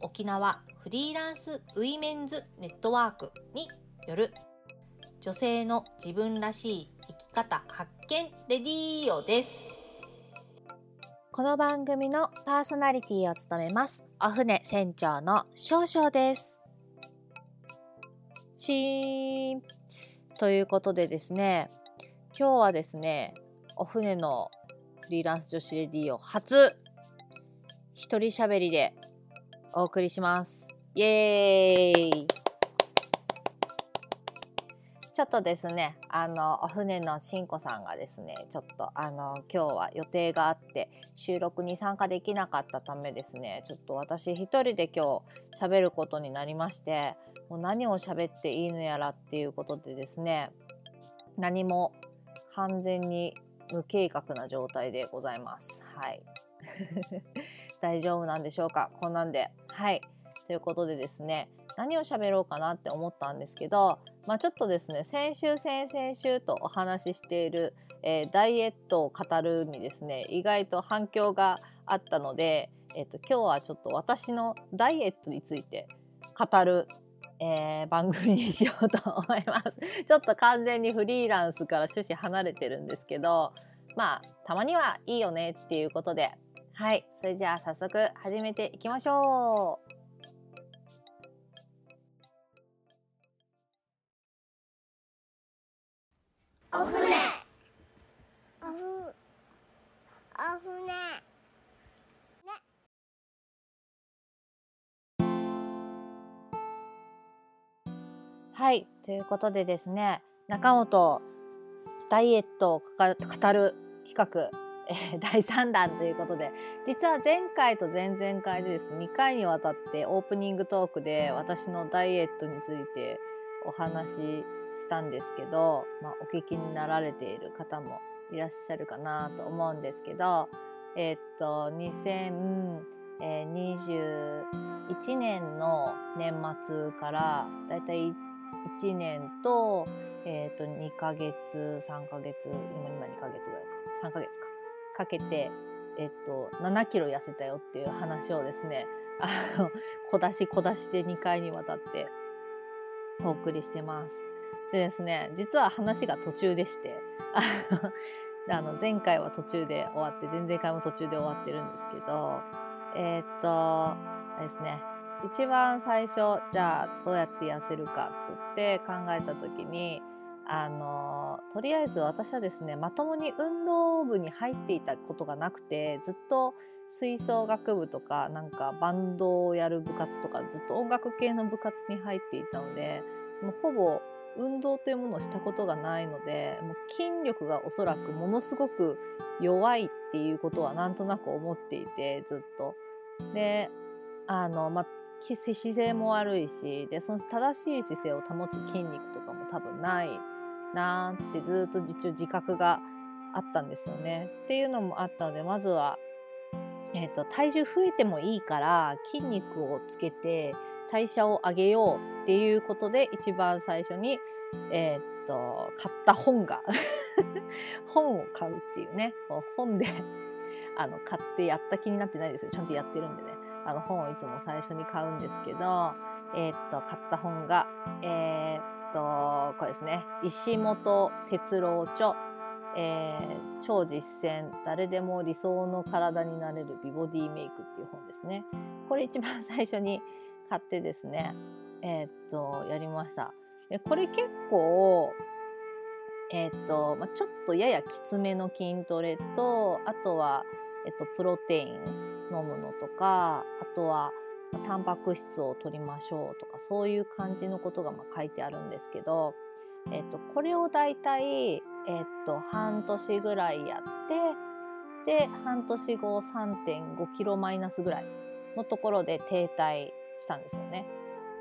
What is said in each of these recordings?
沖縄フリーランスウィメンズネットワークによる女性の自分らしい生き方発見レディーオです。この番組のパーソナリティを務めますお船船長の少々です。しーんということでですね今日はですねお船のフリーランス女子レディーオ初一人喋りでお送りしますイエーイちょっとですね、あの、お船のしんこさんがですね、ちょっとあの、今日は予定があって、収録に参加できなかったためですね、ちょっと私一人で今日喋ることになりまして、もう何を喋っていいのやらっていうことでですね、何も完全に無計画な状態でございます。はい。大丈夫なんでしょうか？こんなんで。はい。ということでですね、何を喋ろうかなって思ったんですけど、まあ、ちょっとですね先週先々週とお話ししている、えーダイエットを語るにですね意外と反響があったので、えっと今日はちょっと私のダイエットについて語る、えー番組にしようと思います。ちょっと完全にフリーランスから趣旨離れてるんですけどまあたまにはいいよねっていうことではいそれじゃあ早速始めていきましょう。お船おふお船はいということでですね中本ダイエットをかか語る企画、え ー第3弾ということで実は前回と前々回でですね2回にわたってオープニングトークで私のダイエットについてお話ししたんですけど、まあ、お聞きになられている方もいらっしゃるかなと思うんですけどえーっと2021年の年末からだいたい1年と,、えー、と2ヶ月3ヶ月今今2ヶ月ぐらいか。3ヶ月か。かけて、えっと7キロ痩せたよっていう話をですね あの小出し小出しで2回にわたってお送りしてます。でですね実は話が途中でしてあの前回は途中で終わって前々回も途中で終わってるんですけどえーっとですね一番最初じゃあどうやって痩せるかっつって考えた時にあのとりあえず私はですねまともに運動部に入っていたことがなくてずっと吹奏楽部とかなんかバンドをやる部活とかずっと音楽系の部活に入っていたのでもうほぼ運動というものをしたことがないのでもう筋力がおそらくものすごく弱いっていうことはなんとなく思っていてずっと。であの、ま、姿勢も悪いしでその正しい姿勢を保つ筋肉とかも多分ないなーってずっと一応自覚があったんですよね。っていうのもあったのでまずは、えー、と体重増えてもいいから筋肉をつけて代謝を上げようっていうことで一番最初に、えー、と買った本が 本を買うっていうね。こう本であの買ってやった気になってないですよ。ちゃんとやってるんでね。あの本をいつも最初に買うんですけど、えーっと買った本がえーとこれですね。石本哲郎著、えー超実践誰でも理想の体になれる美ボディメイクっていう本ですね。これ一番最初に買ってですねえーっとやりました。でこれ結構えーっと、まあ、ちょっとややきつめの筋トレとあとは、えっと、プロテイン飲むのとかあとはタンパク質を取りましょうとかそういう感じのことがまあ書いてあるんですけど、えっと、これをだいたい、えっと、半年ぐらいやってで半年後3.5キロマイナスぐらいのところで停滞したんですよね。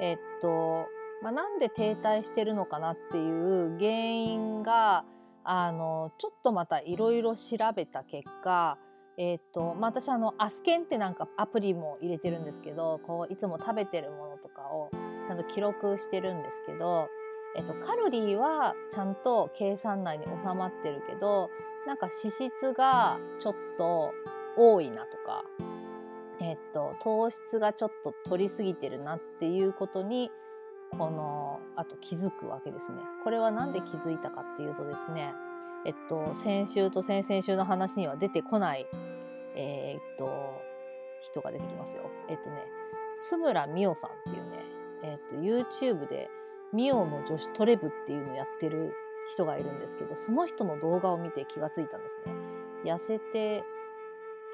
えっと、まあ、なんで停滞してるのかなっていう原因があのちょっとまたいろいろ調べた結果えっとまあ、私あのアスケンってなんかアプリも入れてるんですけどこういつも食べてるものとかをちゃんと記録してるんですけど、えっと、カロリーはちゃんと計算内に収まってるけどなんか脂質がちょっと多いなとか、えっと、糖質がちょっと取りすぎてるなっていうことにこのあと気づくわけですね。これは何で気づいたかっていうとですねえっと先週と先々週の話には出てこないえー、っと人が出てきますよ。えっとね津村美桜さんっていうね、えっと YouTube でミオの女子トレブっていうのをやってる人がいるんですけどその人の動画を見て気がついたんですね。痩せて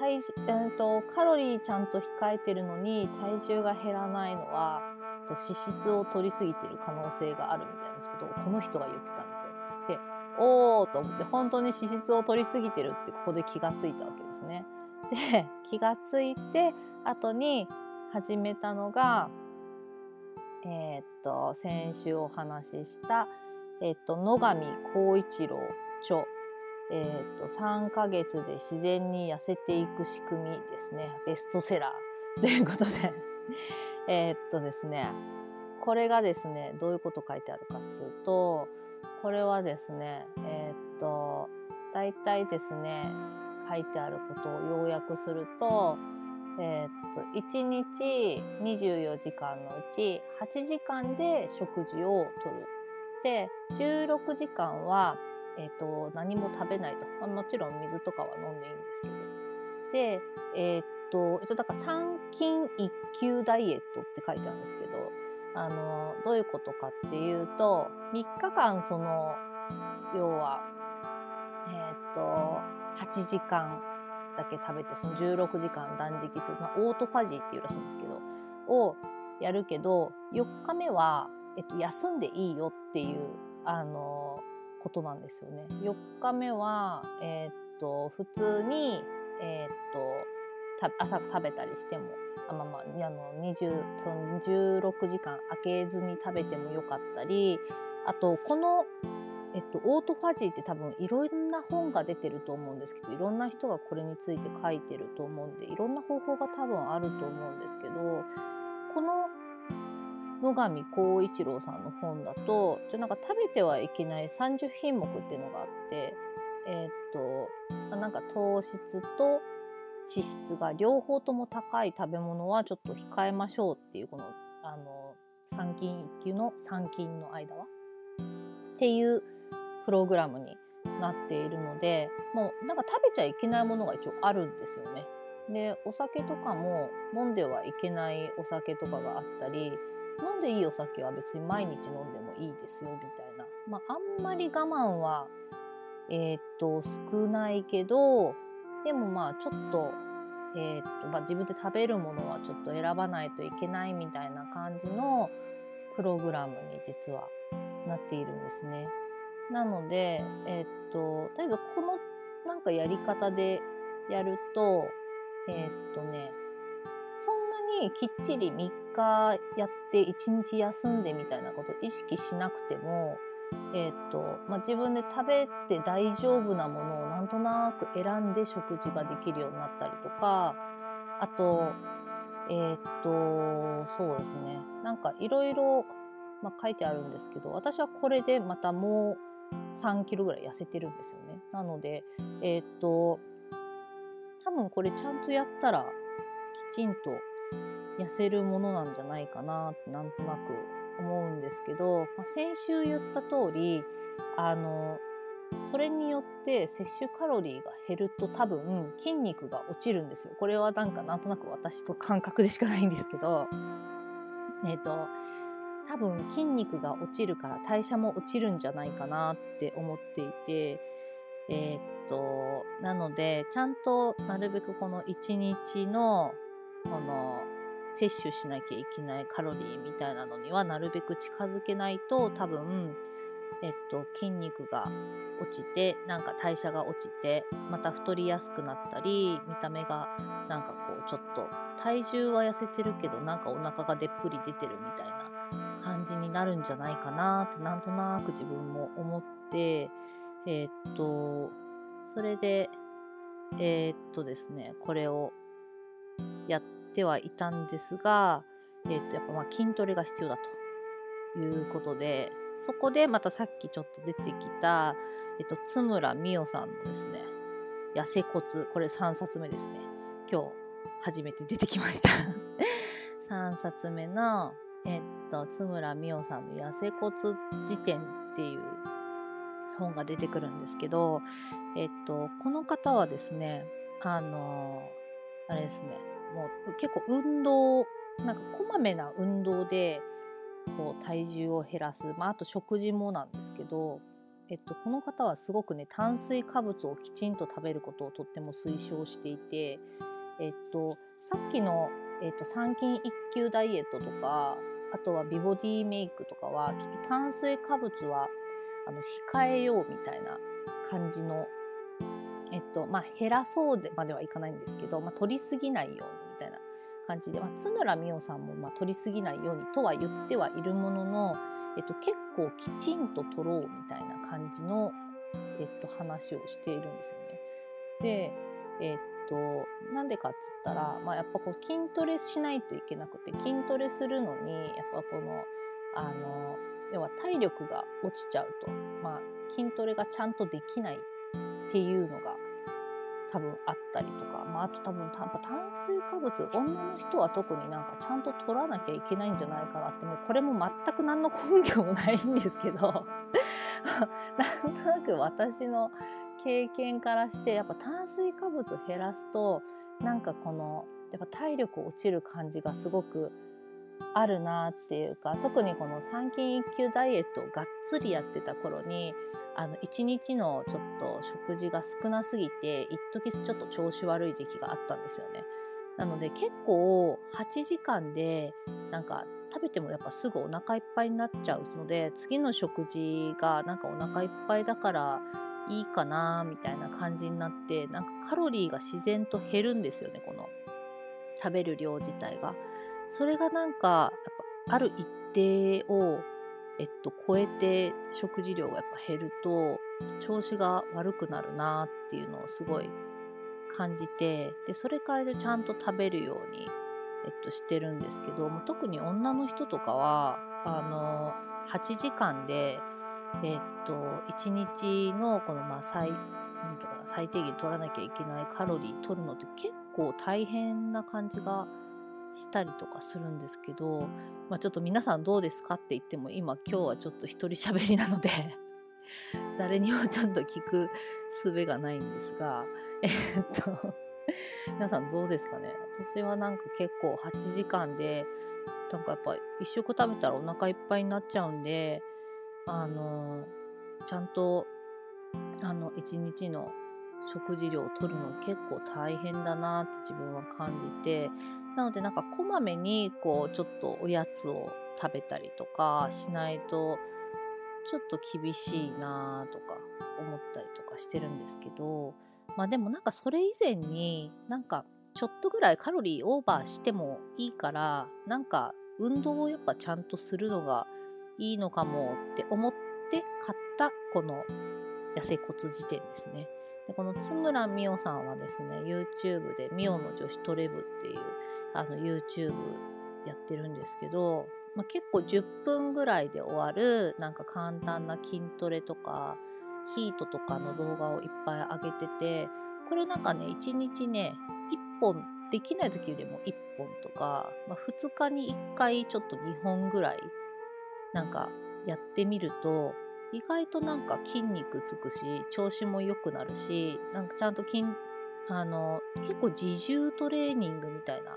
体重、えー、とカロリーちゃんと控えてるのに体重が減らないのは脂質を取りすぎてる可能性があるみたいなことをこの人が言ってたんですよ。でおーと思って本当に脂質を取りすぎてるってここで気がついたわけですね。で 気がついて後に始めたのがえー、っと先週お話ししたえー、っと野上浩一郎著えー、っと3ヶ月で自然に痩せていく仕組みですねベストセラー ということで えっとですねこれがですねどういうこと書いてあるかっつうとこれはですねえっと大体ですね書いてあることを要約すると,、えー、っと1日24時間のうち8時間で食事をとる。で16時間は、えー、っと何も食べないと、まあ、もちろん水とかは飲んでいいんですけど。でえー、っと、えっと、だから3筋1級ダイエットって書いてあるんですけどあのどういうことかっていうと3日間その要はえっと8時間だけ食べてその16時間断食する、まあ、オートファジーっていうらしいんですけどをやるけど4日目は、えっと、休んでいいよっていうあのことなんですよね。4日目は、えー、っと普通に、えー、っと朝食べたりしてもあまあまああの20その16時間空けずに食べてもよかったりあとこのえっと、オートファジーって多分いろんな本が出てると思うんですけどいろんな人がこれについて書いてると思うんでいろんな方法が多分あると思うんですけどこの野上浩一郎さんの本だとじゃなんか食べてはいけない30品目っていうのがあってえー、っとなんか糖質と脂質が両方とも高い食べ物はちょっと控えましょうっていうこのあの3金1級の3金の間は？っていうプログラムになっているのでもうなんか食べちゃいけないものが一応あるんですよね。でお酒とかも飲んではいけないお酒とかがあったり飲んでいいお酒は別に毎日飲んでもいいですよみたいな、まあ、あんまり我慢はえー、っと少ないけどでもまあちょっと,、えー、っとまあ、自分で食べるものはちょっと選ばないといけないみたいな感じのプログラムに実はなっているんですね。なので、えー、っと、とりあえずこのなんかやり方でやると、えー、っとね、そんなにきっちり3日やって1日休んでみたいなことを意識しなくても、えー、と、まあ、自分で食べて大丈夫なものをなんとなく選んで食事ができるようになったりとか、あと、えー、と、そうですね。なんかいろいろ、書いてあるんですけど私はこれでまたもう3キロぐらい痩せてるんですよね。なのでえー、っと多分これちゃんとやったらきちんと痩せるものなんじゃないかななんとなく思うんですけど、まあ、先週言った通りあのそれによって摂取カロリーが減ると多分筋肉が落ちるんですよ。これはなんかなんとなく私と感覚でしかないんですけどえっ、ー、と多分筋肉が落ちるから代謝も落ちるんじゃないかなって思っていてえー、となのでちゃんとなるべくこの1日のこの摂取しなきゃいけないカロリーみたいなのにはなるべく近づけないと多分えっと筋肉が落ちてなんか代謝が落ちてまた太りやすくなったり見た目がなんかこうちょっと体重は痩せてるけどなんかお腹がでっぷり出てるみたいな感じになるんじゃないかなってなんとなく自分も思ってえー、っとそれでえー、っとですねこれをやっててはいたんですが、えー、とやっぱまあ筋トレが必要だということでそこでまたさっきちょっと出てきた、えっと、津村美代さんのですね痩せ骨これ3冊目ですね。今日初めて出てきました。3冊目のえっと津村美代さんの「痩せ骨辞典」っていう本が出てくるんですけどえっとこの方はですねあのあれですねもう結構運動なんかこまめな運動でこう体重を減らす、まあ、あと食事もなんですけど、えっと、この方はすごくね炭水化物をきちんと食べることをとっても推奨していて、えっと、さっきの、えっと、三筋一級ダイエットとかあとは美ボディメイクとかはちょっと炭水化物はあの控えようみたいな感じの、えっとまあ、減らそうでまではいかないんですけど、まあ、取りすぎないように感じで、まあ、津村美代さんもまあ取りすぎないようにとは言ってはいるものの、えっと、結構きちんと取ろうみたいな感じの、えっと、話をしているんですよね。で、えっとなんでかっつったら、まあ、やっぱこう筋トレしないといけなくて筋トレするのにやっぱこのあの要は体力が落ちちゃうと、まあ、筋トレがちゃんとできないっていうのが多分あったりとか、まあ、あと多分炭水化物女の人は特になんかちゃんと取らなきゃいけないんじゃないかなってもうこれも全く何の根拠もないんですけど なんとなく私の経験からしてやっぱ炭水化物減らすとなんかこのやっぱ体力落ちる感じがすごくあるなっていうか特にこの三筋一級ダイエットをがっつりやってた頃にあの1日のちょっと食事が少なすぎて一時ちょっと調子悪い時期があったんですよね。なので結構8時間でなんか食べてもやっぱすぐお腹いっぱいになっちゃうので次の食事がなんかお腹いっぱいだからいいかなみたいな感じになってなんかカロリーが自然と減るんですよねこの食べる量自体が。それがなんかやっぱある一定をえっと、超えて食事量がやっぱ減ると調子が悪くなるなっていうのをすごい感じてでそれからでちゃんと食べるように、えっと、してるんですけども特に女の人とかはあの8時間で、えっと、1日のこのまあ最なんていうかな最低限取らなきゃいけないカロリー取るのって結構大変な感じがしたりとかするんですけど、まあ、ちょっと皆さんどうですかって言っても今今日はちょっと一人喋りなので 誰にもちょっと聞く術がないんですがえ、っと皆さんどうですかね？私はなんか結構8時間でなんかやっぱ一食食べたらお腹いっぱいになっちゃうんであのちゃんとあの一日の食事量を取るの結構大変だなって自分は感じてなのでなんかこまめにこうちょっとおやつを食べたりとかしないとちょっと厳しいなとか思ったりとかしてるんですけどまあでもなんかそれ以前になんかちょっとぐらいカロリーオーバーしてもいいからなんか運動をやっぱちゃんとするのがいいのかもって思って買ったこの痩せ骨辞典ですね。でこの津村美代さんはですね YouTube で「美代の女子トレブ」っていうあの YouTube やってるんですけど、まあ、結構10分ぐらいで終わるなんか簡単な筋トレとかヒートとかの動画をいっぱい上げててこれなんかね1日ね1本できない時でも1本とか、まあ、2日に1回ちょっと2本ぐらいなんかやってみると意外となんか筋肉つくし調子も良くなるしなんかちゃんと筋あの結構自重トレーニングみたいな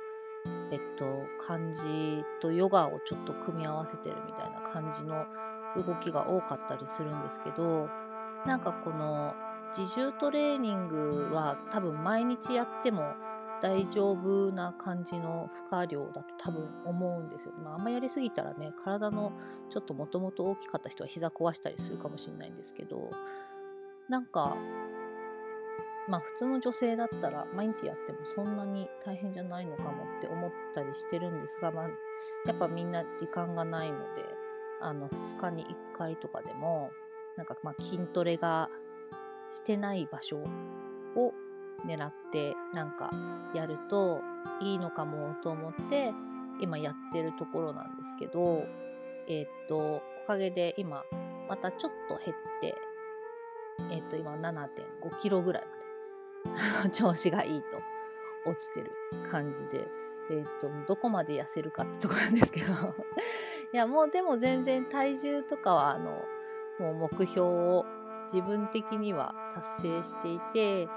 えっと、感じとヨガをちょっと組み合わせてるみたいな感じの動きが多かったりするんですけどなんかこの自重トレーニングは多分毎日やっても大丈夫な感じの負荷量だと多分思うんですよ。まあ、あんまやりすぎたらね体のちょっともともと大きかった人は膝壊したりするかもしれないんですけどなんかまあ普通の女性だったら毎日やってもそんなに大変じゃないのかもって思ったりしてるんですが、まあ、やっぱみんな時間がないのであの2日に1回とかでもなんかまあ筋トレがしてない場所を狙ってなんかやるといいのかもと思って今やってるところなんですけどえー、っとおかげで今またちょっと減ってえー、っと今7.5キロぐらいまで 調子がいいと落ちてる感じで。えー、とどこまで痩せるかってとこなんですけど。いやもうでも全然体重とかはあのもう目標を自分的には達成していて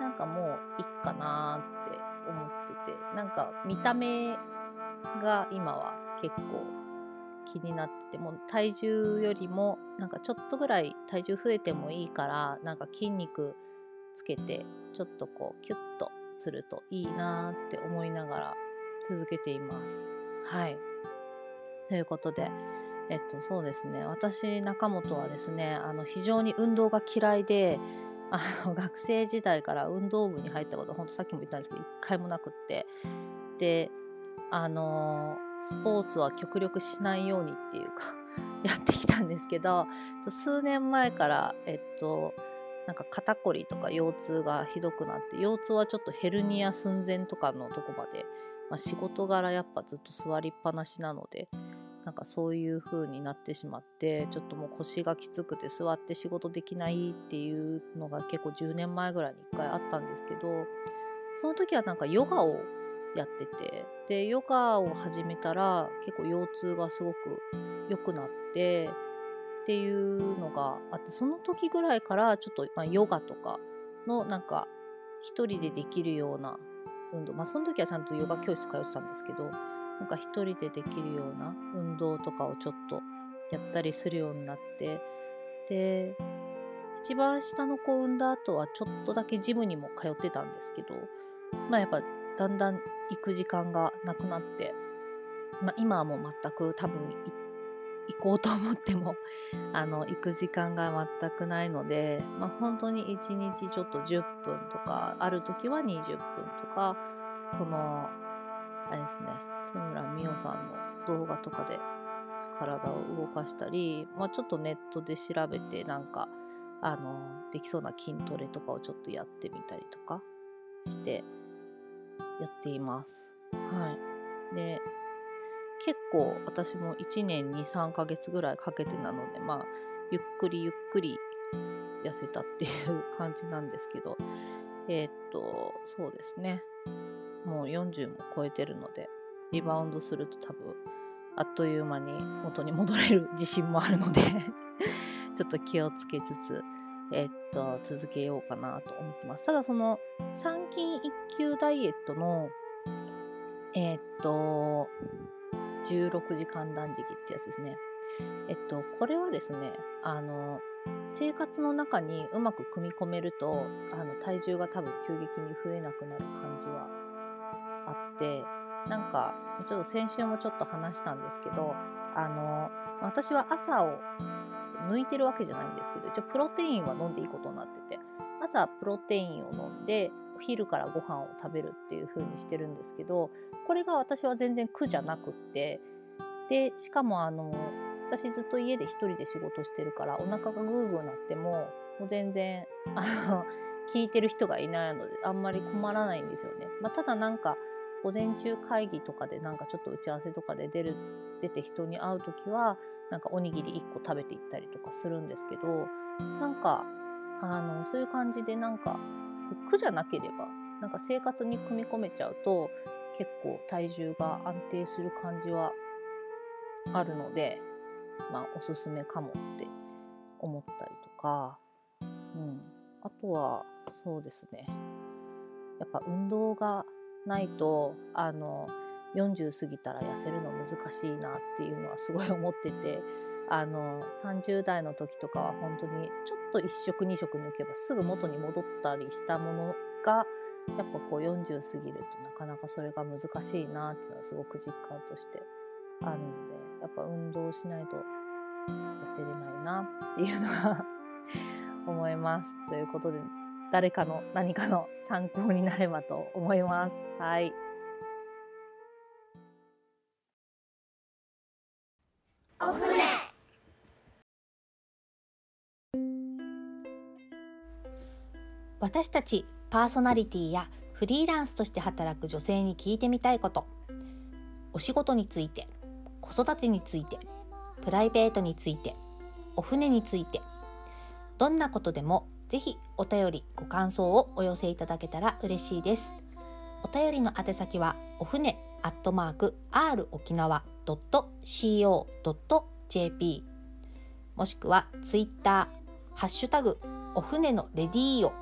なんかもういっかなって思ってて。なんか見た目が今は結構気になってても体重よりもなんかちょっとぐらい体重増えてもいいからなんか筋肉つけてちょっとこうキュッとするといいなって思いながら続けています。はい。ということでえっとそうですね。私中本はですねあの非常に運動が嫌いであの 学生時代から運動部に入ったことほんとさっきも言ったんですけど一回もなくって。であのスポーツは極力しないようにっていうか やってきたんですけど数年前からえっとなんか肩こりとか腰痛がひどくなって腰痛はちょっとヘルニア寸前とかのとこまで、まあ、仕事柄やっぱずっと座りっぱなしなのでなんかそういう風になってしまってちょっともう腰がきつくて座って仕事できないっていうのが結構10年前ぐらいに1回あったんですけどその時はなんかヨガをやっててでヨガを始めたら結構腰痛がすごく良くなってっていうのがあってその時ぐらいからちょっと、まあ、ヨガとかのなんか一人でできるような運動まあその時はちゃんとヨガ教室通ってたんですけどなんか一人でできるような運動とかをちょっとやったりするようになってで一番下の子を産んだ後はちょっとだけジムにも通ってたんですけどまあやっぱだんだん行く時間がなくなって、まあ、今はもう全く多分行行こうと思っても あの行く時間が全くないので、まあ、本当に1日ちょっと10分とかある時は20分とかこのあれですね津村美桜さんの動画とかで体を動かしたり、まあ、ちょっとネットで調べてなんかあのできそうな筋トレとかをちょっとやってみたりとかしてやっています。はい、で結構私も1年23ヶ月ぐらいかけてなのでまあゆっくりゆっくり痩せたっていう感じなんですけどえー、っとそうですね。もう40も超えてるのでリバウンドすると多分あっという間に元に戻れる自信もあるので ちょっと気をつけつつえー、っと続けようかなと思ってます。ただその3筋1級ダイエットのえー、っと16時間断食ってやつですね。えっとこれはですねあの生活の中にうまく組み込めるとあの体重が多分急激に増えなくなる感じはあってなんかちょっと先週もちょっと話したんですけどあの私は朝を抜いてるわけじゃないんですけど一応プロテインは飲んでいいことになってて朝プロテインを飲んで昼からご飯を食べるっていう風にしてるんですけどこれが私は全然苦じゃなくってでしかもあの私ずっと家で一人で仕事してるからお腹がグーグーなってももう全然あの聞いてる人がいないのであんまり困らないんですよね。まあ、ただなんか午前中会議とかでなんかちょっと打ち合わせとかで出る出て人に会う時はなんかおにぎり1個食べていったりとかするんですけどなんかあのそういう感じでなんか苦じゃなければなんか生活に組み込めちゃうと結構体重が安定する感じはあるのでまあおすすめかもって思ったりとか、うん、あとはそうですね。やっぱ運動がないとあの40過ぎたら痩せるの難しいなっていうのはすごい思っててあの30代の時とかは本当にちょっと1食2食抜けばすぐ元に戻ったりしたものがやっぱこう40過ぎるとなかなかそれが難しいなっていうのはすごく実感としてあるのでやっぱ運動しないと痩せれないなっていうのは 思います。ということで誰かの何かの参考になればと思います。はい。私たちパーソナリティやフリーランスとして働く女性に聞いてみたいこと。お仕事について子育てについてプライベートについてお船について。どんなことでもぜひお便りご感想をお寄せいただけたら嬉しいです。お便りの宛先はお船アットマーク r 沖縄 .co.jp もしくはツイッターハッシュタグお船のレディーオ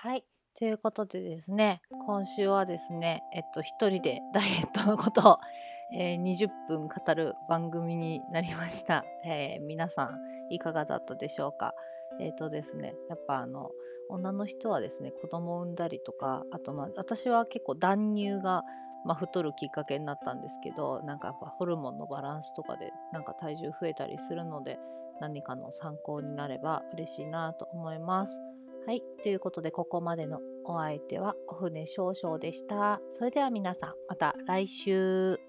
はい。ということでですね、今週はですね、えっと、一人でダイエットのことを、えー20分語る番組になりました。えー皆さん、いかがだったでしょうか？えっ、とですね、やっぱあの、女の人はですね、子供を産んだりとか、あとまあ、私は結構断乳が、まあ、太るきっかけになったんですけど、なんかやっぱホルモンのバランスとかで、なんか体重増えたりするので、何かの参考になれば嬉しいなと思います。はい。ということで、ここまでのお相手はお船少々でした。それでは皆さん、また来週。